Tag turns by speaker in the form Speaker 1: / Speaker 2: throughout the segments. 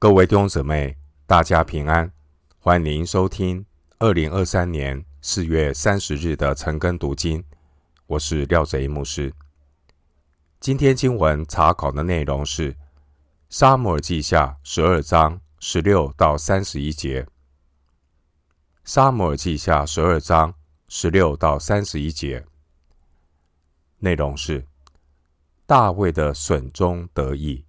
Speaker 1: 各位弟兄姊妹，大家平安，欢迎收听二零二三年四月三十日的晨更读经。我是廖贼牧师。今天经文查考的内容是《撒母耳记下》十二章十六到三十一节，《撒母耳记下》十二章十六到三十一节，内容是大卫的损中得益。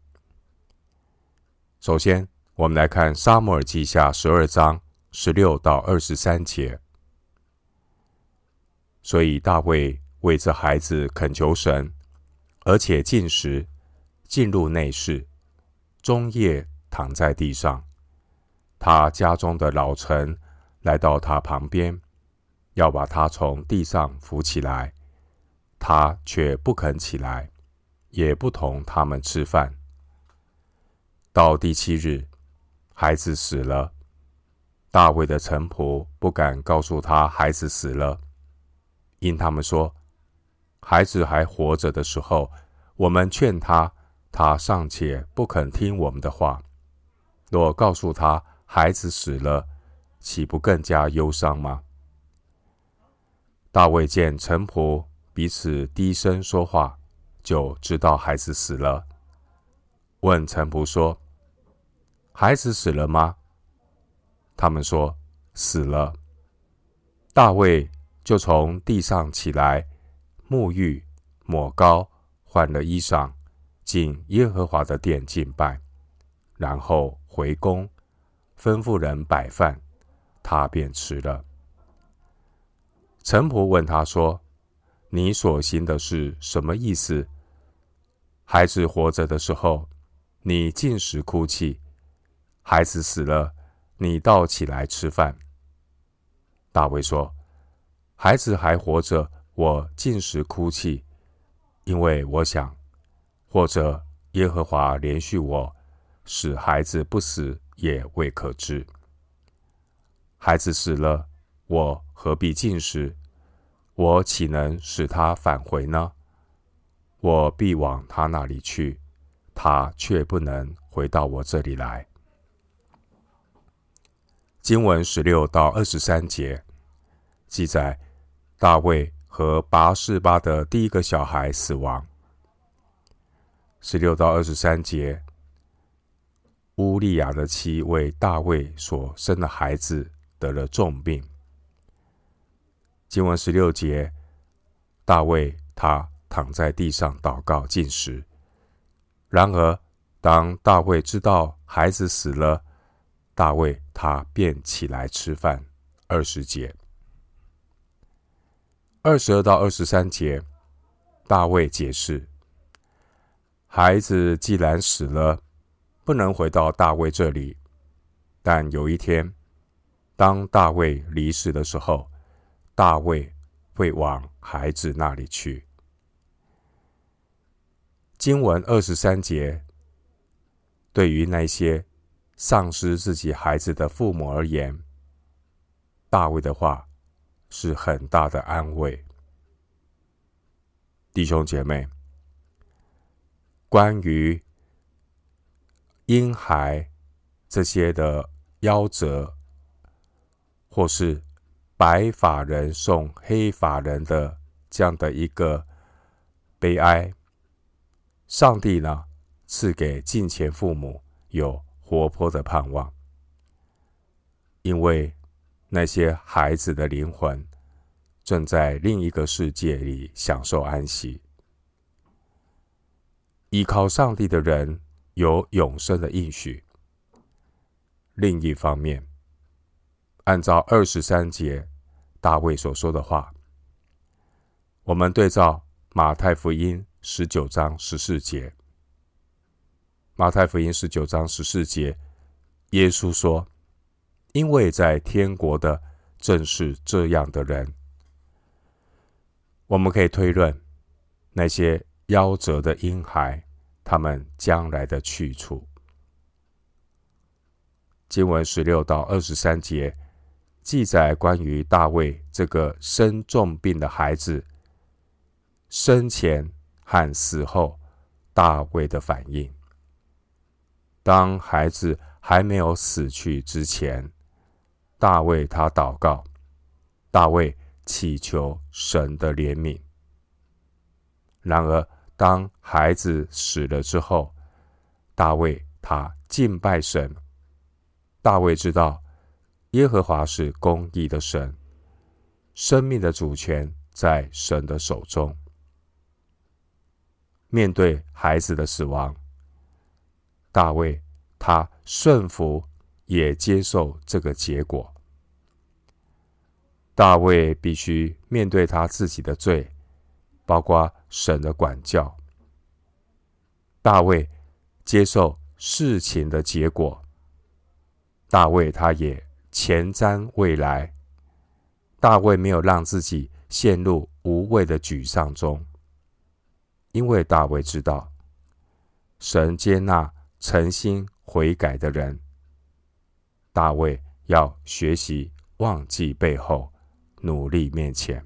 Speaker 1: 首先，我们来看《撒母耳记下》十二章十六到二十三节。所以大卫为这孩子恳求神，而且进食，进入内室，终夜躺在地上。他家中的老臣来到他旁边，要把他从地上扶起来，他却不肯起来，也不同他们吃饭。到第七日，孩子死了。大卫的臣仆不敢告诉他孩子死了，因他们说，孩子还活着的时候，我们劝他，他尚且不肯听我们的话。若告诉他孩子死了，岂不更加忧伤吗？大卫见臣仆彼此低声说话，就知道孩子死了。问臣仆说：“孩子死了吗？”他们说：“死了。”大卫就从地上起来，沐浴、抹膏、换了衣裳，进耶和华的殿敬拜，然后回宫，吩咐人摆饭，他便吃了。臣仆问他说：“你所行的是什么意思？孩子活着的时候，”你禁食哭泣，孩子死了，你倒起来吃饭。大卫说：“孩子还活着，我禁食哭泣，因为我想，或者耶和华怜恤我，使孩子不死也未可知。孩子死了，我何必禁食？我岂能使他返回呢？我必往他那里去。”他却不能回到我这里来。经文十六到二十三节记载，大卫和拔示巴的第一个小孩死亡。十六到二十三节，乌利亚的妻为大卫所生的孩子得了重病。经文十六节，大卫他躺在地上祷告进食。然而，当大卫知道孩子死了，大卫他便起来吃饭。二十节，二十二到二十三节，大卫解释：孩子既然死了，不能回到大卫这里，但有一天，当大卫离世的时候，大卫会往孩子那里去。经文二十三节，对于那些丧失自己孩子的父母而言，大卫的话是很大的安慰。弟兄姐妹，关于婴孩这些的夭折，或是白发人送黑发人的这样的一个悲哀。上帝呢，赐给近前父母有活泼的盼望，因为那些孩子的灵魂正在另一个世界里享受安息。依靠上帝的人有永生的应许。另一方面，按照二十三节大卫所说的话，我们对照马太福音。十九章十四节，马太福音十九章十四节，耶稣说：“因为在天国的正是这样的人。”我们可以推论那些夭折的婴孩，他们将来的去处。经文十六到二十三节记载关于大卫这个生重病的孩子生前。和死后，大卫的反应。当孩子还没有死去之前，大卫他祷告，大卫祈求神的怜悯。然而，当孩子死了之后，大卫他敬拜神。大卫知道耶和华是公义的神，生命的主权在神的手中。面对孩子的死亡，大卫他顺服，也接受这个结果。大卫必须面对他自己的罪，包括神的管教。大卫接受事情的结果。大卫他也前瞻未来。大卫没有让自己陷入无谓的沮丧中。因为大卫知道，神接纳诚心悔改的人。大卫要学习忘记背后，努力面前。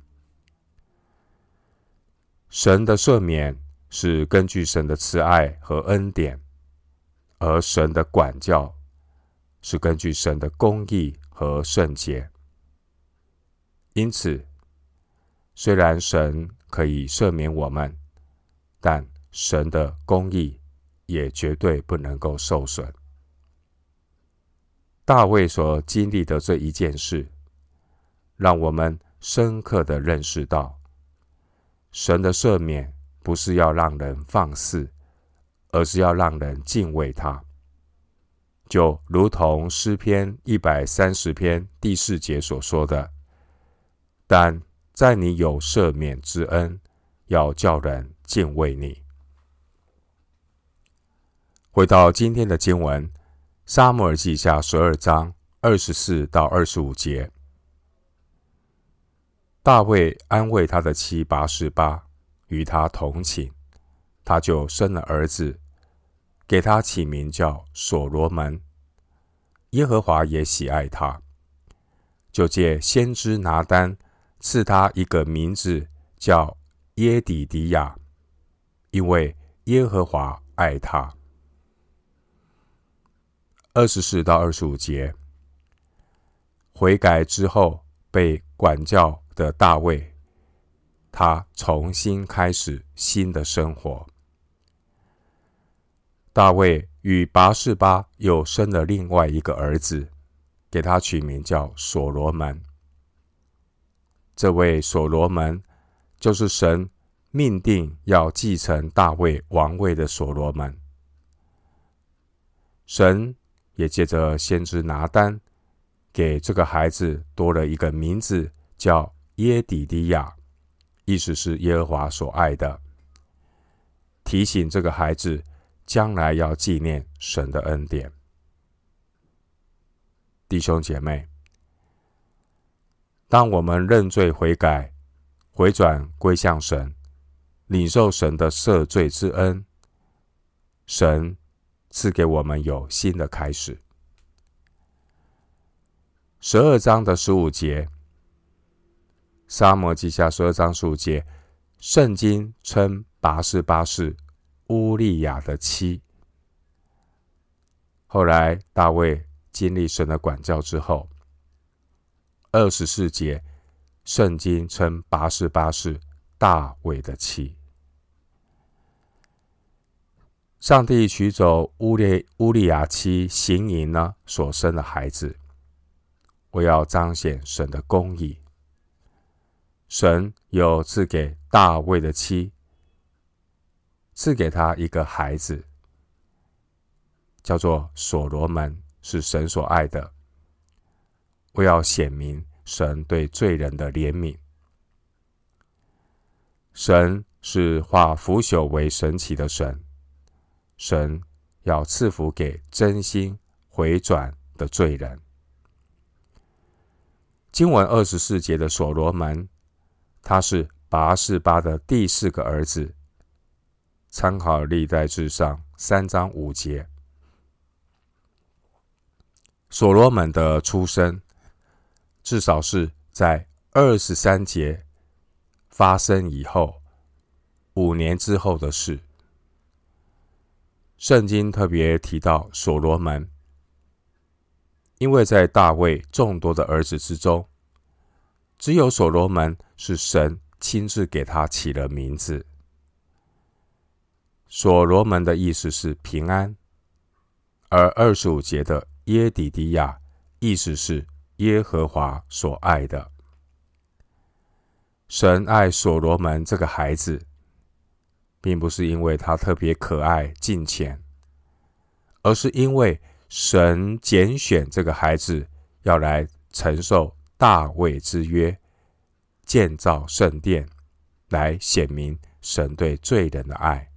Speaker 1: 神的赦免是根据神的慈爱和恩典，而神的管教是根据神的公义和圣洁。因此，虽然神可以赦免我们。但神的公义也绝对不能够受损。大卫所经历的这一件事，让我们深刻的认识到，神的赦免不是要让人放肆，而是要让人敬畏他。就如同诗篇一百三十篇第四节所说的：“但在你有赦免之恩，要叫人。”敬畏你。回到今天的经文，《撒母耳记下》十二章二十四到二十五节，大卫安慰他的妻拔示巴，与他同寝，他就生了儿子，给他起名叫所罗门。耶和华也喜爱他，就借先知拿单赐他一个名字，叫耶底迪亚。因为耶和华爱他。二十四到二十五节，悔改之后被管教的大卫，他重新开始新的生活。大卫与拔士巴又生了另外一个儿子，给他取名叫所罗门。这位所罗门就是神。命定要继承大卫王位的所罗门，神也借着先知拿单，给这个孩子多了一个名字，叫耶底迪亚，意思是耶和华所爱的，提醒这个孩子将来要纪念神的恩典。弟兄姐妹，当我们认罪悔改，回转归向神。领受神的赦罪之恩，神赐给我们有新的开始。十二章的十五节，撒母耳记下十二章十五节，圣经称拔示巴是乌利亚的妻。后来大卫经历神的管教之后，二十四节，圣经称拔示巴是。大卫的妻，上帝取走乌列乌利亚妻行淫呢，所生的孩子，我要彰显神的公义。神有赐给大卫的妻，赐给他一个孩子，叫做所罗门，是神所爱的。我要显明神对罪人的怜悯。神是化腐朽为神奇的神，神要赐福给真心回转的罪人。经文二十四节的所罗门，他是拔示巴的第四个儿子。参考历代志上三章五节，所罗门的出生，至少是在二十三节。发生以后五年之后的事，圣经特别提到所罗门，因为在大卫众多的儿子之中，只有所罗门是神亲自给他起了名字。所罗门的意思是平安，而二十五节的耶底迪亚意思是耶和华所爱的。神爱所罗门这个孩子，并不是因为他特别可爱近前，而是因为神拣选这个孩子要来承受大卫之约，建造圣殿，来显明神对罪人的爱。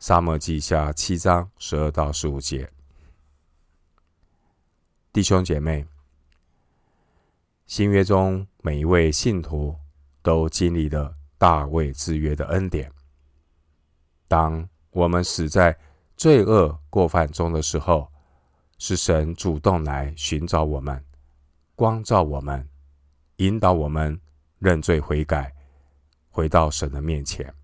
Speaker 1: 撒母耳记下七章十二到十五节，弟兄姐妹，新约中每一位信徒都经历了大卫之约的恩典。当我们死在罪恶过犯中的时候，是神主动来寻找我们，光照我们，引导我们认罪悔改，回到神的面前。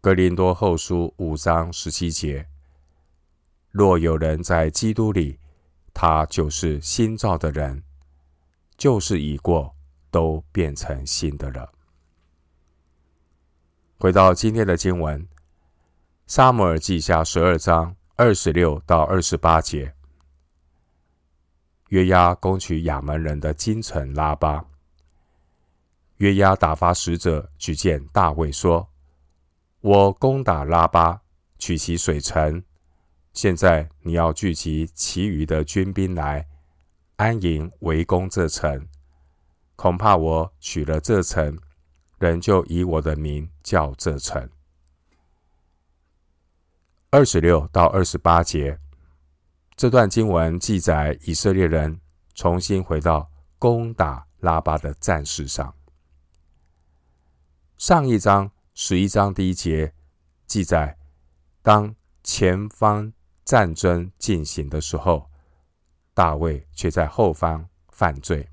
Speaker 1: 格林多后书五章十七节：若有人在基督里，他就是新造的人，旧事已过，都变成新的了。回到今天的经文，《撒母耳记下》十二章二十六到二十八节：约押攻取亚扪人的京城拉巴，约押打发使者去见大卫，说。我攻打拉巴，取其水城。现在你要聚集其余的军兵来安营围攻这城。恐怕我取了这城，人就以我的名叫这城。二十六到二十八节，这段经文记载以色列人重新回到攻打拉巴的战事上。上一章。十一章第一节记载，当前方战争进行的时候，大卫却在后方犯罪，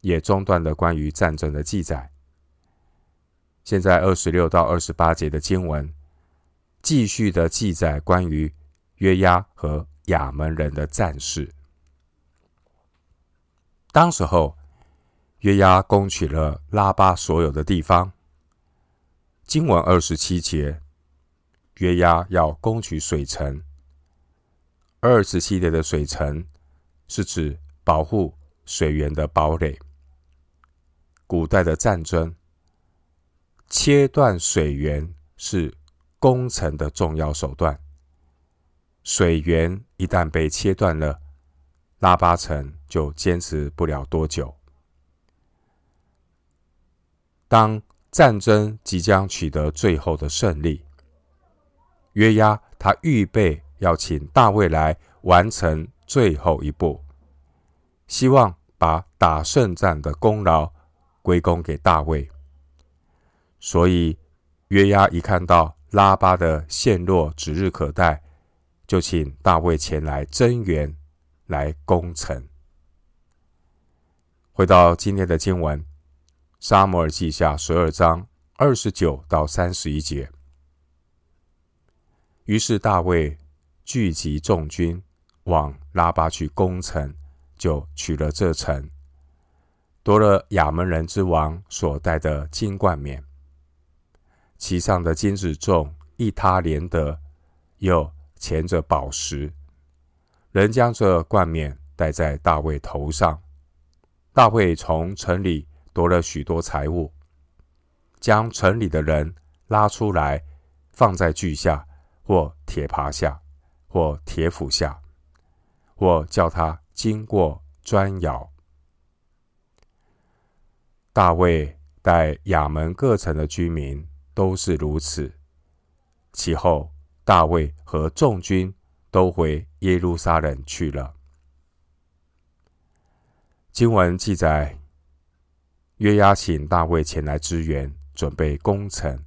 Speaker 1: 也中断了关于战争的记载。现在二十六到二十八节的经文，继续的记载关于约押和亚扪人的战事。当时候，约押攻取了拉巴所有的地方。经文二十七节，约押要攻取水城。二十七节的水城是指保护水源的堡垒。古代的战争，切断水源是攻城的重要手段。水源一旦被切断了，拉巴城就坚持不了多久。当战争即将取得最后的胜利，约押他预备要请大卫来完成最后一步，希望把打胜仗的功劳归功给大卫。所以约押一看到拉巴的陷落指日可待，就请大卫前来增援，来攻城。回到今天的经文。撒母耳记下十二章二十九到三十一节。于是大卫聚集众军往拉巴去攻城，就取了这城，夺了亚门人之王所戴的金冠冕，其上的金子重一他连得，又钳着宝石。人将这冠冕戴在大卫头上。大卫从城里。夺了许多财物，将城里的人拉出来，放在锯下，或铁耙下，或铁斧下，或叫他经过砖窑。大卫待亚门各城的居民都是如此。其后，大卫和众军都回耶路撒冷去了。经文记载。约押请大卫前来支援，准备攻城。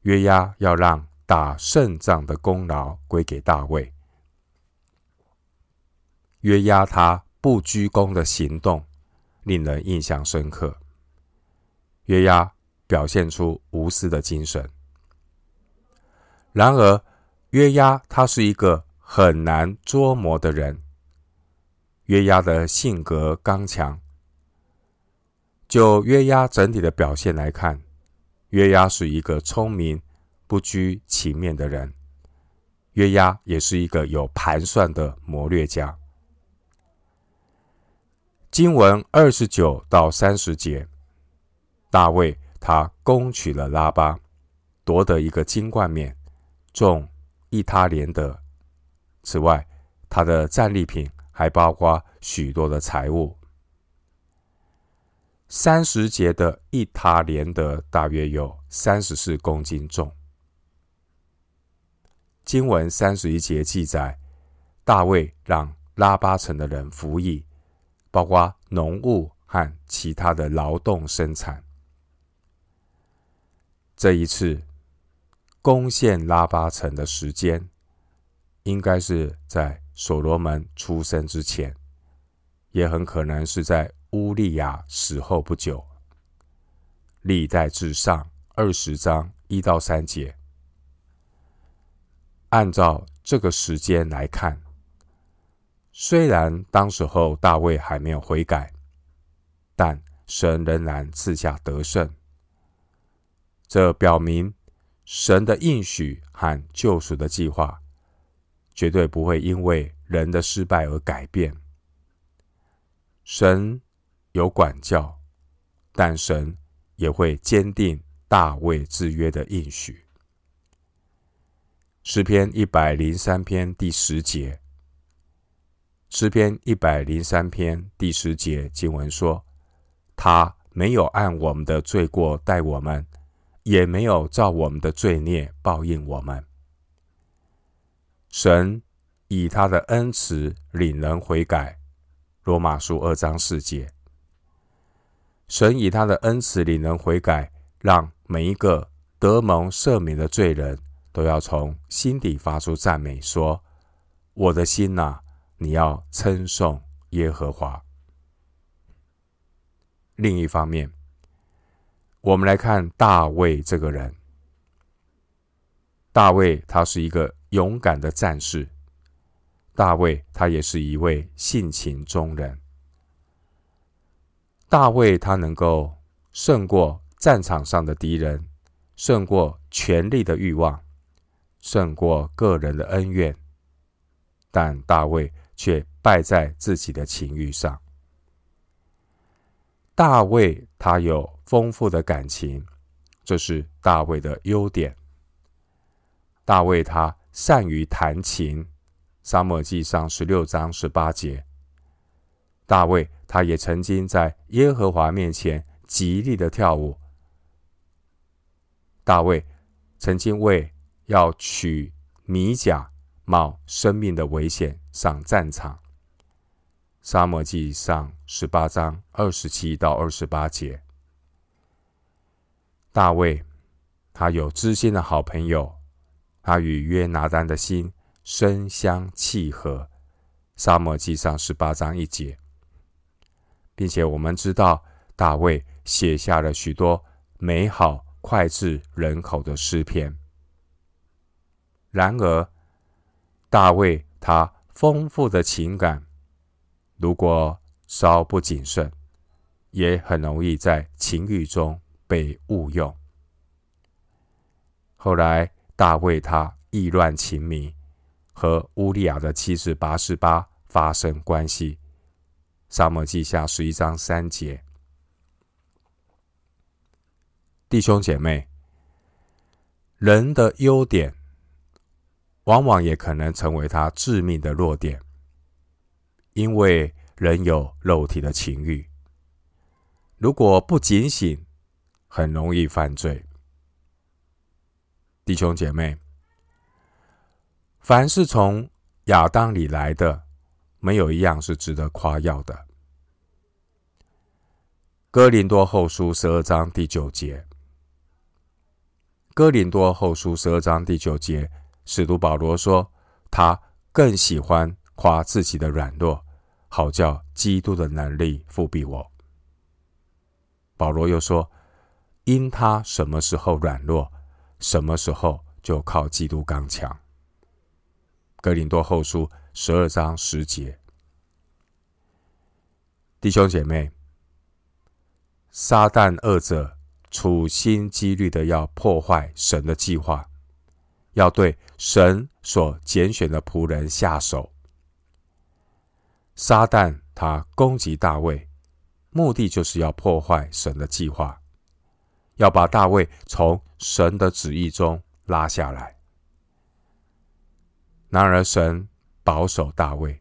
Speaker 1: 约押要让打胜仗的功劳归给大卫。约押他不居功的行动，令人印象深刻。约押表现出无私的精神。然而，约押他是一个很难捉摸的人。约押的性格刚强。就约押整体的表现来看，约押是一个聪明、不拘情面的人。约押也是一个有盘算的谋略家。经文二十九到三十节，大卫他攻取了拉巴，夺得一个金冠冕，中一他连得。此外，他的战利品还包括许多的财物。三十节的一他连得大约有三十四公斤重。经文三十一节记载，大卫让拉巴城的人服役。包括农务和其他的劳动生产。这一次攻陷拉巴城的时间，应该是在所罗门出生之前，也很可能是在乌利亚死后不久。历代志上二十章一到三节，按照这个时间来看。虽然当时候大卫还没有悔改，但神仍然赐下得胜。这表明神的应许和救赎的计划绝对不会因为人的失败而改变。神有管教，但神也会坚定大卫之约的应许。诗篇一百零三篇第十节。诗篇一百零三篇第十节经文说：“他没有按我们的罪过待我们，也没有照我们的罪孽报应我们。神以他的恩慈领人悔改。”罗马书二章四节。神以他的恩慈领人悔改，让每一个得蒙赦免的罪人都要从心底发出赞美，说：“我的心呐！”你要称颂耶和华。另一方面，我们来看大卫这个人。大卫他是一个勇敢的战士。大卫他也是一位性情中人。大卫他能够胜过战场上的敌人，胜过权力的欲望，胜过个人的恩怨。但大卫。却败在自己的情欲上。大卫他有丰富的感情，这是大卫的优点。大卫他善于弹琴，《撒母耳记上》十六章十八节。大卫他也曾经在耶和华面前极力的跳舞。大卫曾经为要取米甲，冒生命的危险上战场。撒母耳记上十八章二十七到二十八节。大卫，他有知心的好朋友，他与约拿单的心深相契合。撒母耳记上十八章一节，并且我们知道大卫写下了许多美好脍炙人口的诗篇。然而，大卫他丰富的情感，如果稍不谨慎，也很容易在情欲中被误用。后来，大卫他意乱情迷，和乌利亚的妻子拔示巴发生关系。撒母耳记下十一章三节。弟兄姐妹，人的优点。往往也可能成为他致命的弱点，因为人有肉体的情欲，如果不警醒，很容易犯罪。弟兄姐妹，凡是从亚当里来的，没有一样是值得夸耀的。哥林多后书十二章第九节，哥林多后书十二章第九节。使徒保罗说：“他更喜欢夸自己的软弱，好叫基督的能力覆庇我。”保罗又说：“因他什么时候软弱，什么时候就靠基督刚强。”格林多后书十二章十节。弟兄姐妹，撒旦二者处心积虑的要破坏神的计划，要对神所拣选的仆人下手。撒旦他攻击大卫，目的就是要破坏神的计划，要把大卫从神的旨意中拉下来。然而，神保守大卫，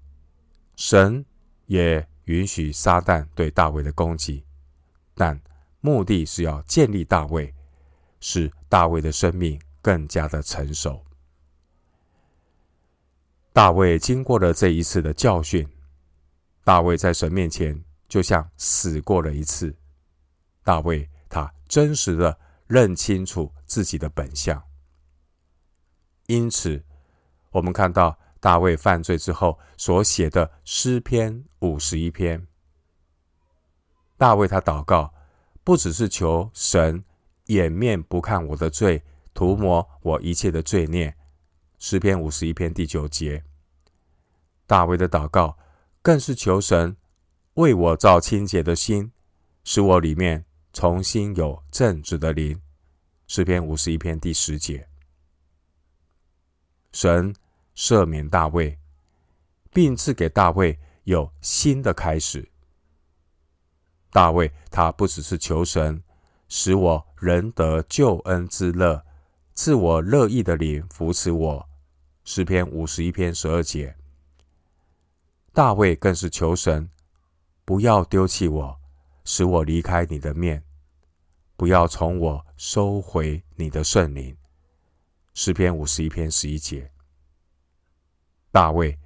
Speaker 1: 神也允许撒旦对大卫的攻击，但目的是要建立大卫，使大卫的生命更加的成熟。大卫经过了这一次的教训，大卫在神面前就像死过了一次。大卫他真实的认清楚自己的本相，因此我们看到。大卫犯罪之后所写的诗篇五十一篇，大卫他祷告，不只是求神掩面不看我的罪，涂抹我一切的罪孽。诗篇五十一篇第九节，大卫的祷告更是求神为我造清洁的心，使我里面重新有正直的灵。诗篇五十一篇第十节，神。赦免大卫，并赐给大卫有新的开始。大卫他不只是求神使我仍得救恩之乐，赐我乐意的灵扶持我。诗篇五十一篇十二节。大卫更是求神不要丢弃我，使我离开你的面，不要从我收回你的圣灵。诗篇五十一篇十一节。大卫，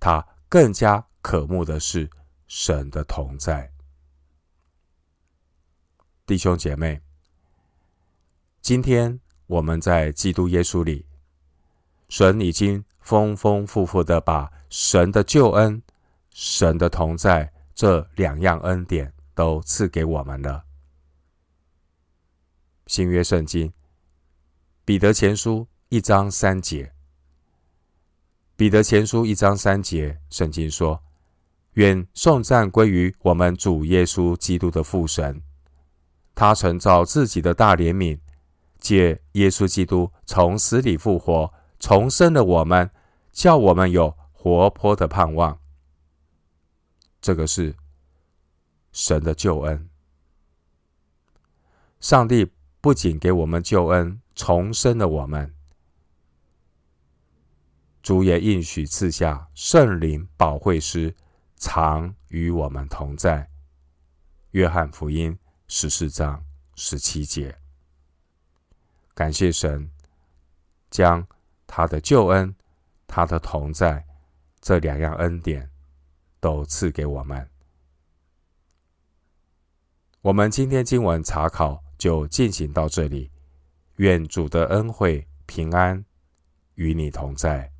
Speaker 1: 他更加渴慕的是神的同在。弟兄姐妹，今天我们在基督耶稣里，神已经丰丰富富的把神的救恩、神的同在这两样恩典都赐给我们了。新约圣经彼得前书一章三节。彼得前书一章三节，圣经说：“愿颂赞归于我们主耶稣基督的父神，他曾照自己的大怜悯，借耶稣基督从死里复活，重生了我们，叫我们有活泼的盼望。”这个是神的救恩。上帝不仅给我们救恩，重生了我们。主也应许赐下圣灵保惠师，常与我们同在。约翰福音十四章十七节。感谢神，将他的救恩、他的同在这两样恩典都赐给我们。我们今天经文查考就进行到这里。愿主的恩惠平安与你同在。